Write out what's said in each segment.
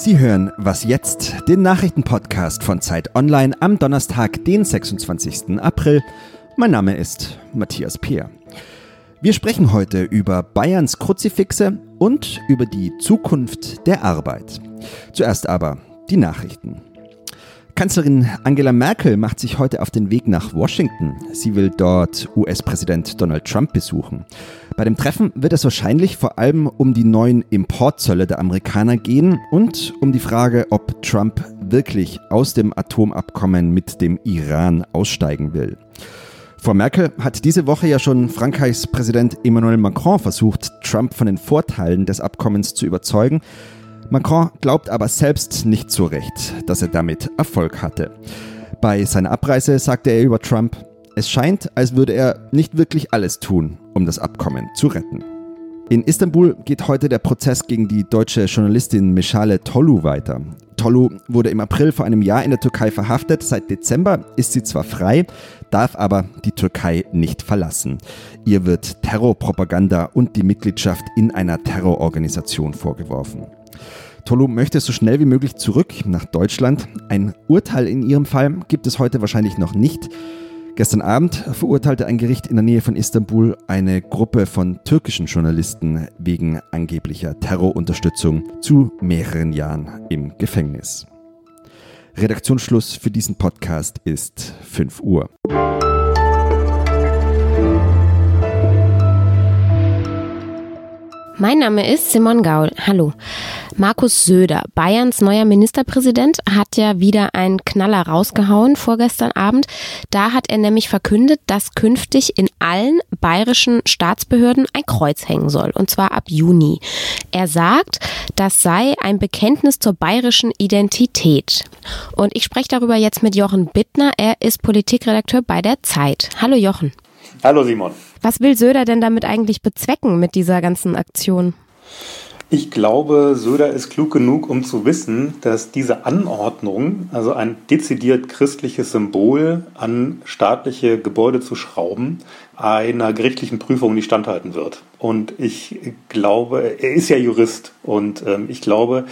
Sie hören Was jetzt, den Nachrichtenpodcast von Zeit Online am Donnerstag, den 26. April. Mein Name ist Matthias Peer. Wir sprechen heute über Bayerns Kruzifixe und über die Zukunft der Arbeit. Zuerst aber die Nachrichten. Kanzlerin Angela Merkel macht sich heute auf den Weg nach Washington. Sie will dort US-Präsident Donald Trump besuchen. Bei dem Treffen wird es wahrscheinlich vor allem um die neuen Importzölle der Amerikaner gehen und um die Frage, ob Trump wirklich aus dem Atomabkommen mit dem Iran aussteigen will. Frau Merkel hat diese Woche ja schon Frankreichs Präsident Emmanuel Macron versucht, Trump von den Vorteilen des Abkommens zu überzeugen. Macron glaubt aber selbst nicht so recht, dass er damit Erfolg hatte. Bei seiner Abreise sagte er über Trump, es scheint, als würde er nicht wirklich alles tun, um das Abkommen zu retten. In Istanbul geht heute der Prozess gegen die deutsche Journalistin Meshale Tolu weiter. Tolu wurde im April vor einem Jahr in der Türkei verhaftet. Seit Dezember ist sie zwar frei, darf aber die Türkei nicht verlassen. Ihr wird Terrorpropaganda und die Mitgliedschaft in einer Terrororganisation vorgeworfen. Tolu möchte so schnell wie möglich zurück nach Deutschland. Ein Urteil in ihrem Fall gibt es heute wahrscheinlich noch nicht. Gestern Abend verurteilte ein Gericht in der Nähe von Istanbul eine Gruppe von türkischen Journalisten wegen angeblicher Terrorunterstützung zu mehreren Jahren im Gefängnis. Redaktionsschluss für diesen Podcast ist 5 Uhr. Mein Name ist Simon Gaul. Hallo. Markus Söder, Bayerns neuer Ministerpräsident, hat ja wieder einen Knaller rausgehauen vorgestern Abend. Da hat er nämlich verkündet, dass künftig in allen bayerischen Staatsbehörden ein Kreuz hängen soll. Und zwar ab Juni. Er sagt, das sei ein Bekenntnis zur bayerischen Identität. Und ich spreche darüber jetzt mit Jochen Bittner. Er ist Politikredakteur bei der Zeit. Hallo Jochen. Hallo Simon. Was will Söder denn damit eigentlich bezwecken mit dieser ganzen Aktion? Ich glaube, Söder ist klug genug, um zu wissen, dass diese Anordnung, also ein dezidiert christliches Symbol an staatliche Gebäude zu schrauben, einer gerichtlichen Prüfung nicht standhalten wird. Und ich glaube, er ist ja Jurist und ähm, ich glaube,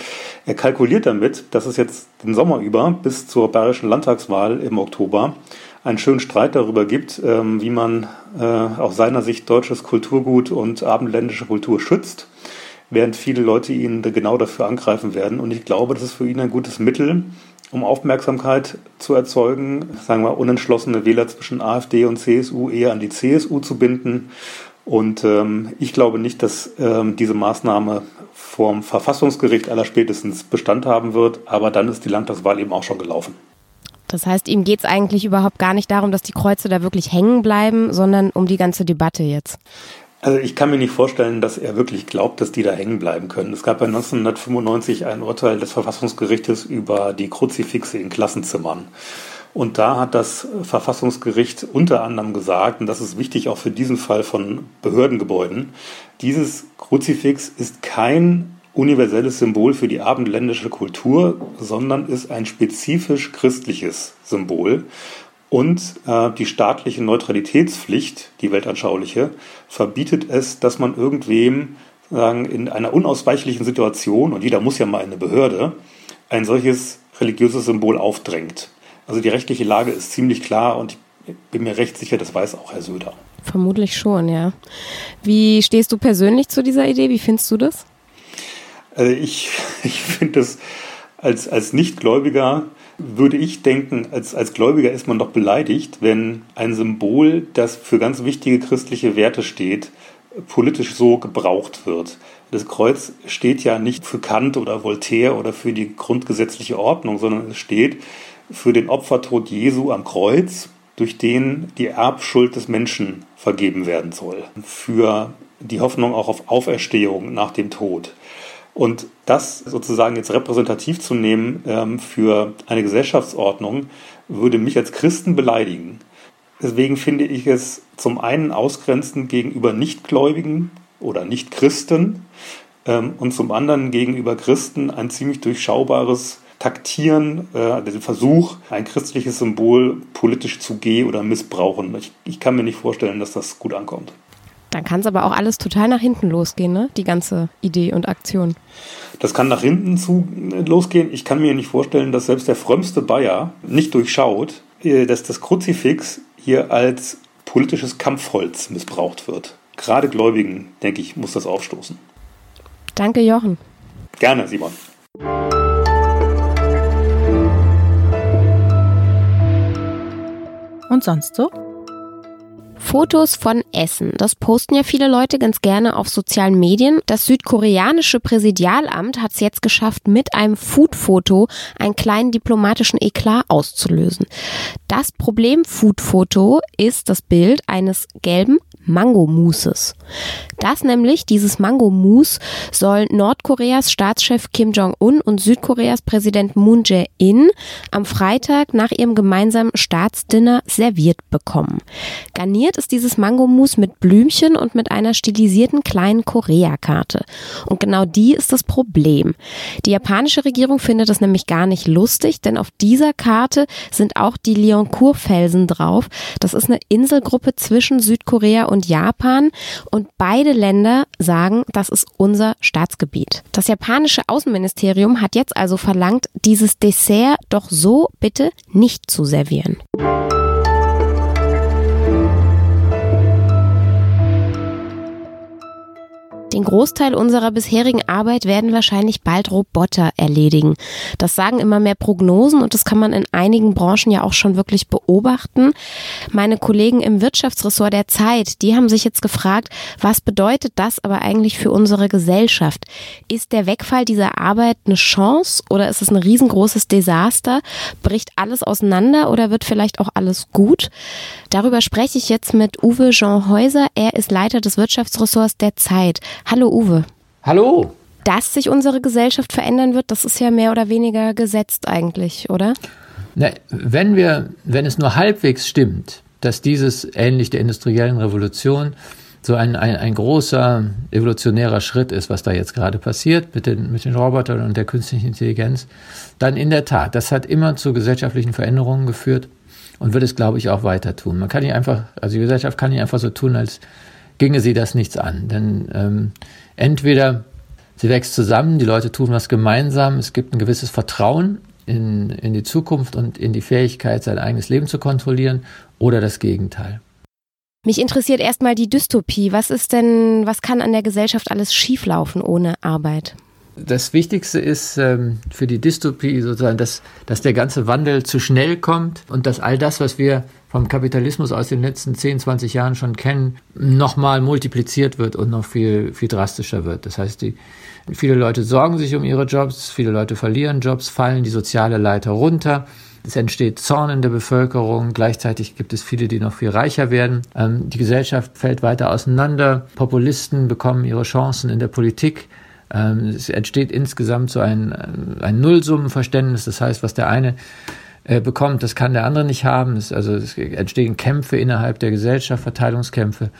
er kalkuliert damit, dass es jetzt den Sommer über bis zur bayerischen Landtagswahl im Oktober einen schönen Streit darüber gibt, ähm, wie man äh, aus seiner Sicht deutsches Kulturgut und abendländische Kultur schützt, während viele Leute ihn genau dafür angreifen werden. Und ich glaube, das ist für ihn ein gutes Mittel, um Aufmerksamkeit zu erzeugen, sagen wir unentschlossene Wähler zwischen AfD und CSU eher an die CSU zu binden. Und ähm, ich glaube nicht, dass ähm, diese Maßnahme vom Verfassungsgericht allerspätestens Bestand haben wird, aber dann ist die Landtagswahl eben auch schon gelaufen. Das heißt, ihm geht es eigentlich überhaupt gar nicht darum, dass die Kreuze da wirklich hängen bleiben, sondern um die ganze Debatte jetzt. Also ich kann mir nicht vorstellen, dass er wirklich glaubt, dass die da hängen bleiben können. Es gab ja 1995 ein Urteil des Verfassungsgerichtes über die Kruzifixe in Klassenzimmern. Und da hat das Verfassungsgericht unter anderem gesagt, und das ist wichtig auch für diesen Fall von Behördengebäuden, dieses Kruzifix ist kein universelles Symbol für die abendländische Kultur, sondern ist ein spezifisch christliches Symbol. Und äh, die staatliche Neutralitätspflicht, die weltanschauliche, verbietet es, dass man irgendwem sagen, in einer unausweichlichen Situation, und jeder muss ja mal in eine Behörde, ein solches religiöses Symbol aufdrängt. Also die rechtliche Lage ist ziemlich klar und ich bin mir recht sicher, das weiß auch Herr Söder. Vermutlich schon, ja. Wie stehst du persönlich zu dieser Idee? Wie findest du das? Also ich, ich finde das als, als Nichtgläubiger würde ich denken, als, als Gläubiger ist man doch beleidigt, wenn ein Symbol, das für ganz wichtige christliche Werte steht, politisch so gebraucht wird. Das Kreuz steht ja nicht für Kant oder Voltaire oder für die grundgesetzliche Ordnung, sondern es steht für den Opfertod Jesu am Kreuz, durch den die Erbschuld des Menschen vergeben werden soll. Für die Hoffnung auch auf Auferstehung nach dem Tod. Und das sozusagen jetzt repräsentativ zu nehmen ähm, für eine Gesellschaftsordnung, würde mich als Christen beleidigen. Deswegen finde ich es zum einen ausgrenzend gegenüber Nichtgläubigen oder Nichtchristen ähm, und zum anderen gegenüber Christen ein ziemlich durchschaubares Taktieren, äh, den Versuch, ein christliches Symbol politisch zu gehen oder missbrauchen. Ich, ich kann mir nicht vorstellen, dass das gut ankommt. Dann kann es aber auch alles total nach hinten losgehen, ne? Die ganze Idee und Aktion. Das kann nach hinten zu äh, losgehen. Ich kann mir nicht vorstellen, dass selbst der frömmste Bayer nicht durchschaut, äh, dass das Kruzifix hier als politisches Kampfholz missbraucht wird. Gerade Gläubigen, denke ich, muss das aufstoßen. Danke, Jochen. Gerne, Simon. Und sonst so? Fotos von Essen. Das posten ja viele Leute ganz gerne auf sozialen Medien. Das südkoreanische Präsidialamt hat es jetzt geschafft, mit einem Food-Foto einen kleinen diplomatischen Eklat auszulösen. Das Problem Food-Foto ist das Bild eines gelben Mangomousses. Das nämlich, dieses Mango-Mousse, soll Nordkoreas Staatschef Kim Jong-un und Südkoreas Präsident Moon Jae-in am Freitag nach ihrem gemeinsamen Staatsdinner serviert bekommen. Garniert ist dieses Mango-Mousse mit Blümchen und mit einer stilisierten kleinen Korea-Karte. Und genau die ist das Problem. Die japanische Regierung findet das nämlich gar nicht lustig, denn auf dieser Karte sind auch die Lioncourt-Felsen drauf. Das ist eine Inselgruppe zwischen Südkorea und Japan und beide Länder sagen, das ist unser Staatsgebiet. Das japanische Außenministerium hat jetzt also verlangt, dieses Dessert doch so bitte nicht zu servieren. Den Großteil unserer bisherigen Arbeit werden wahrscheinlich bald Roboter erledigen. Das sagen immer mehr Prognosen und das kann man in einigen Branchen ja auch schon wirklich beobachten. Meine Kollegen im Wirtschaftsressort der Zeit, die haben sich jetzt gefragt, was bedeutet das aber eigentlich für unsere Gesellschaft? Ist der Wegfall dieser Arbeit eine Chance oder ist es ein riesengroßes Desaster? Bricht alles auseinander oder wird vielleicht auch alles gut? Darüber spreche ich jetzt mit Uwe Jean Häuser. Er ist Leiter des Wirtschaftsressorts der Zeit. Hallo Uwe. Hallo. Dass sich unsere Gesellschaft verändern wird, das ist ja mehr oder weniger gesetzt eigentlich, oder? Na, wenn wir, wenn es nur halbwegs stimmt, dass dieses ähnlich der industriellen Revolution so ein, ein, ein großer evolutionärer Schritt ist, was da jetzt gerade passiert mit den, mit den Robotern und der künstlichen Intelligenz, dann in der Tat, das hat immer zu gesellschaftlichen Veränderungen geführt und wird es, glaube ich, auch weiter tun. Man kann nicht einfach, also die Gesellschaft kann nicht einfach so tun, als ginge sie das nichts an. Denn ähm, entweder sie wächst zusammen, die Leute tun was gemeinsam, es gibt ein gewisses Vertrauen in, in die Zukunft und in die Fähigkeit, sein eigenes Leben zu kontrollieren, oder das Gegenteil. Mich interessiert erstmal die Dystopie. Was ist denn, was kann an der Gesellschaft alles schieflaufen ohne Arbeit? Das Wichtigste ist ähm, für die Dystopie sozusagen, dass, dass der ganze Wandel zu schnell kommt und dass all das, was wir vom Kapitalismus aus den letzten 10, 20 Jahren schon kennen, nochmal multipliziert wird und noch viel, viel drastischer wird. Das heißt, die, viele Leute sorgen sich um ihre Jobs, viele Leute verlieren Jobs, fallen die soziale Leiter runter. Es entsteht Zorn in der Bevölkerung. Gleichzeitig gibt es viele, die noch viel reicher werden. Ähm, die Gesellschaft fällt weiter auseinander. Populisten bekommen ihre Chancen in der Politik. Ähm, es entsteht insgesamt so ein, ein Nullsummenverständnis. Das heißt, was der eine äh, bekommt, das kann der andere nicht haben. Es, also es entstehen Kämpfe innerhalb der Gesellschaft, Verteilungskämpfe.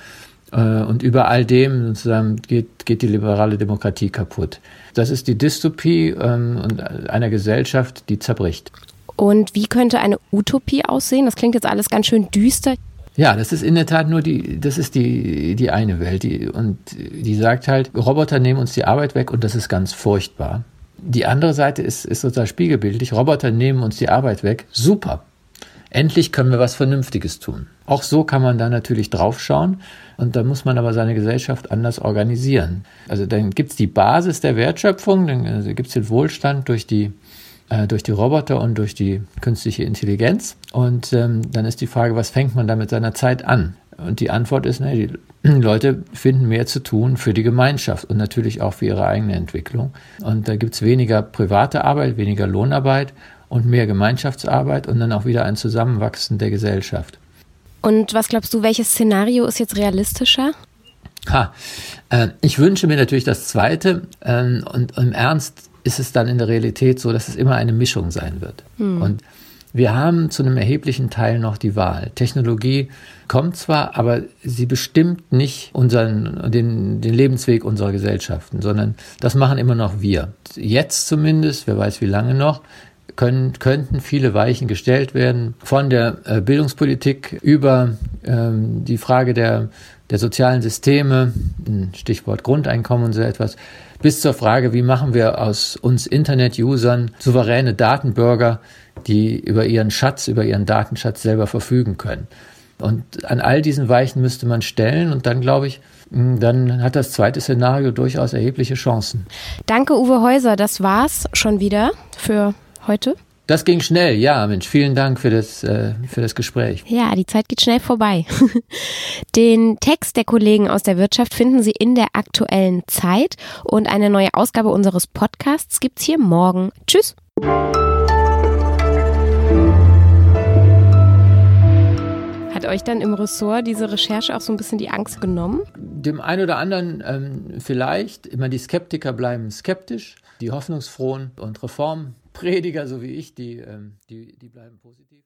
Äh, und über all dem sozusagen geht, geht die liberale Demokratie kaputt. Das ist die Dystopie ähm, einer Gesellschaft, die zerbricht. Und wie könnte eine Utopie aussehen? Das klingt jetzt alles ganz schön düster. Ja, das ist in der Tat nur die, das ist die, die eine Welt. Die, und die sagt halt, Roboter nehmen uns die Arbeit weg und das ist ganz furchtbar. Die andere Seite ist, ist sozusagen spiegelbildlich. Roboter nehmen uns die Arbeit weg. Super. Endlich können wir was Vernünftiges tun. Auch so kann man da natürlich draufschauen und da muss man aber seine Gesellschaft anders organisieren. Also dann gibt's die Basis der Wertschöpfung, dann also gibt's den Wohlstand durch die äh, durch die Roboter und durch die künstliche Intelligenz. Und ähm, dann ist die Frage, was fängt man da mit seiner Zeit an? Und die Antwort ist, ne, die Leute finden mehr zu tun für die Gemeinschaft und natürlich auch für ihre eigene Entwicklung. Und da gibt's weniger private Arbeit, weniger Lohnarbeit und mehr Gemeinschaftsarbeit und dann auch wieder ein Zusammenwachsen der Gesellschaft. Und was glaubst du, welches Szenario ist jetzt realistischer? Ha, äh, ich wünsche mir natürlich das Zweite äh, und im Ernst ist es dann in der Realität so, dass es immer eine Mischung sein wird. Hm. Und wir haben zu einem erheblichen Teil noch die Wahl. Technologie kommt zwar, aber sie bestimmt nicht unseren, den, den Lebensweg unserer Gesellschaften, sondern das machen immer noch wir. Jetzt zumindest, wer weiß wie lange noch, können, könnten viele Weichen gestellt werden, von der äh, Bildungspolitik über ähm, die Frage der der sozialen Systeme, Stichwort Grundeinkommen und so etwas, bis zur Frage, wie machen wir aus uns Internet-Usern souveräne Datenbürger, die über ihren Schatz, über ihren Datenschatz selber verfügen können. Und an all diesen Weichen müsste man stellen und dann glaube ich, dann hat das zweite Szenario durchaus erhebliche Chancen. Danke, Uwe Häuser. Das war's schon wieder für heute. Das ging schnell, ja, Mensch. Vielen Dank für das, äh, für das Gespräch. Ja, die Zeit geht schnell vorbei. Den Text der Kollegen aus der Wirtschaft finden Sie in der aktuellen Zeit und eine neue Ausgabe unseres Podcasts gibt's hier morgen. Tschüss. Hat euch dann im Ressort diese Recherche auch so ein bisschen die Angst genommen? Dem einen oder anderen ähm, vielleicht. Immer die Skeptiker bleiben skeptisch, die Hoffnungsfrohen und Reform Prediger, so wie ich, die, ähm, die, die bleiben positiv.